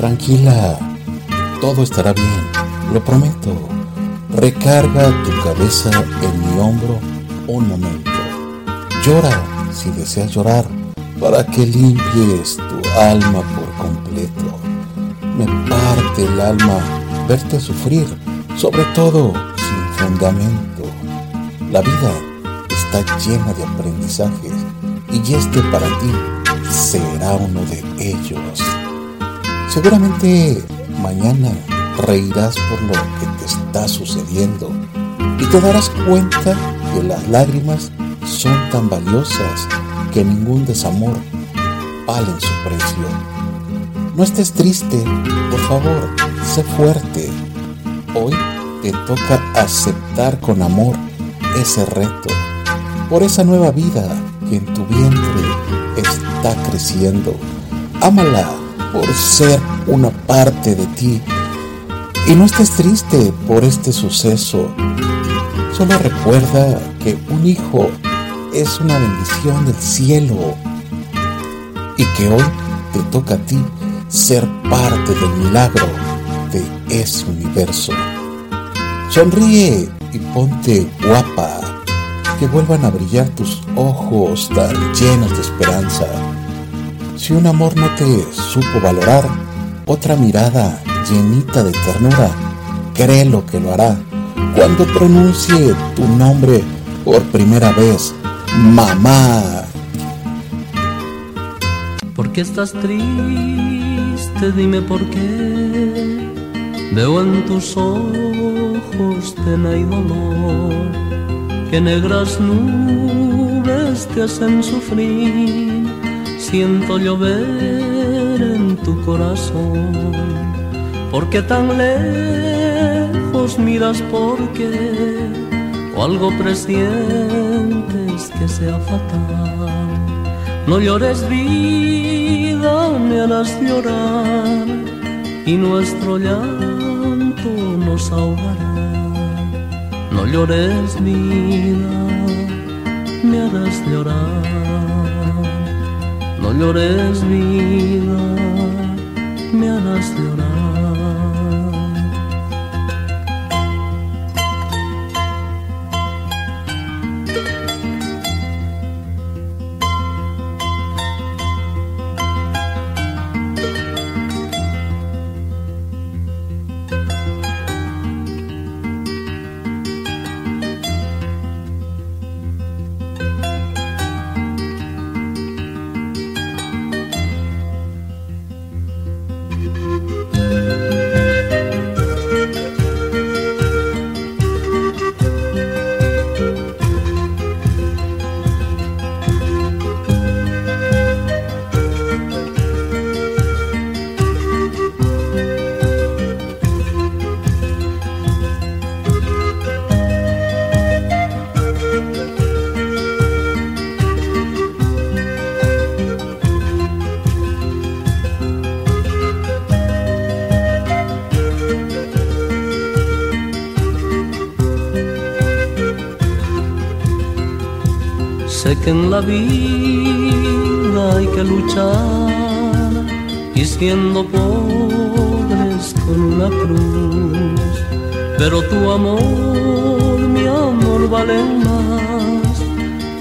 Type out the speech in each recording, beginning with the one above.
Tranquila, todo estará bien, lo prometo. Recarga tu cabeza en mi hombro un momento. Llora si deseas llorar para que limpies tu alma por completo. Me parte el alma verte sufrir, sobre todo sin fundamento. La vida está llena de aprendizajes y este para ti será uno de ellos. Seguramente mañana reirás por lo que te está sucediendo y te darás cuenta que las lágrimas son tan valiosas que ningún desamor vale su precio. No estés triste, por favor, sé fuerte. Hoy te toca aceptar con amor ese reto por esa nueva vida que en tu vientre está creciendo. Ámala por ser una parte de ti y no estés triste por este suceso. Solo recuerda que un hijo es una bendición del cielo y que hoy te toca a ti ser parte del milagro de ese universo. Sonríe y ponte guapa que vuelvan a brillar tus ojos tan llenos de esperanza. Si un amor no te supo valorar, otra mirada llenita de ternura, créelo que lo hará. Cuando pronuncie tu nombre por primera vez, mamá. ¿Por qué estás triste? Dime por qué. Veo en tus ojos pena y dolor que negras nubes te hacen sufrir, siento llover en tu corazón, porque tan lejos miras porque o algo presientes que sea fatal. No llores vida, me harás llorar y nuestro llanto nos ahogará no llores vida, me harás llorar. No llores vida, me harás llorar. Que en la vida hay que luchar y siendo pobres con una cruz. Pero tu amor, mi amor vale más,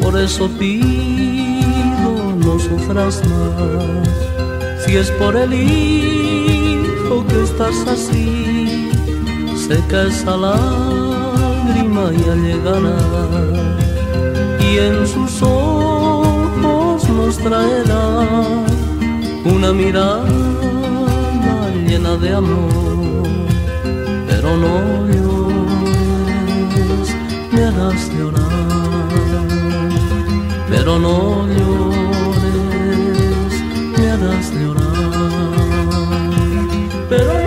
por eso pido no sufras más. Si es por el hijo que estás así, seca esa lágrima y llegará y en sus ojos nos traerá una mirada llena de amor, pero no llores, me harás llorar, pero no llores, me harás llorar, pero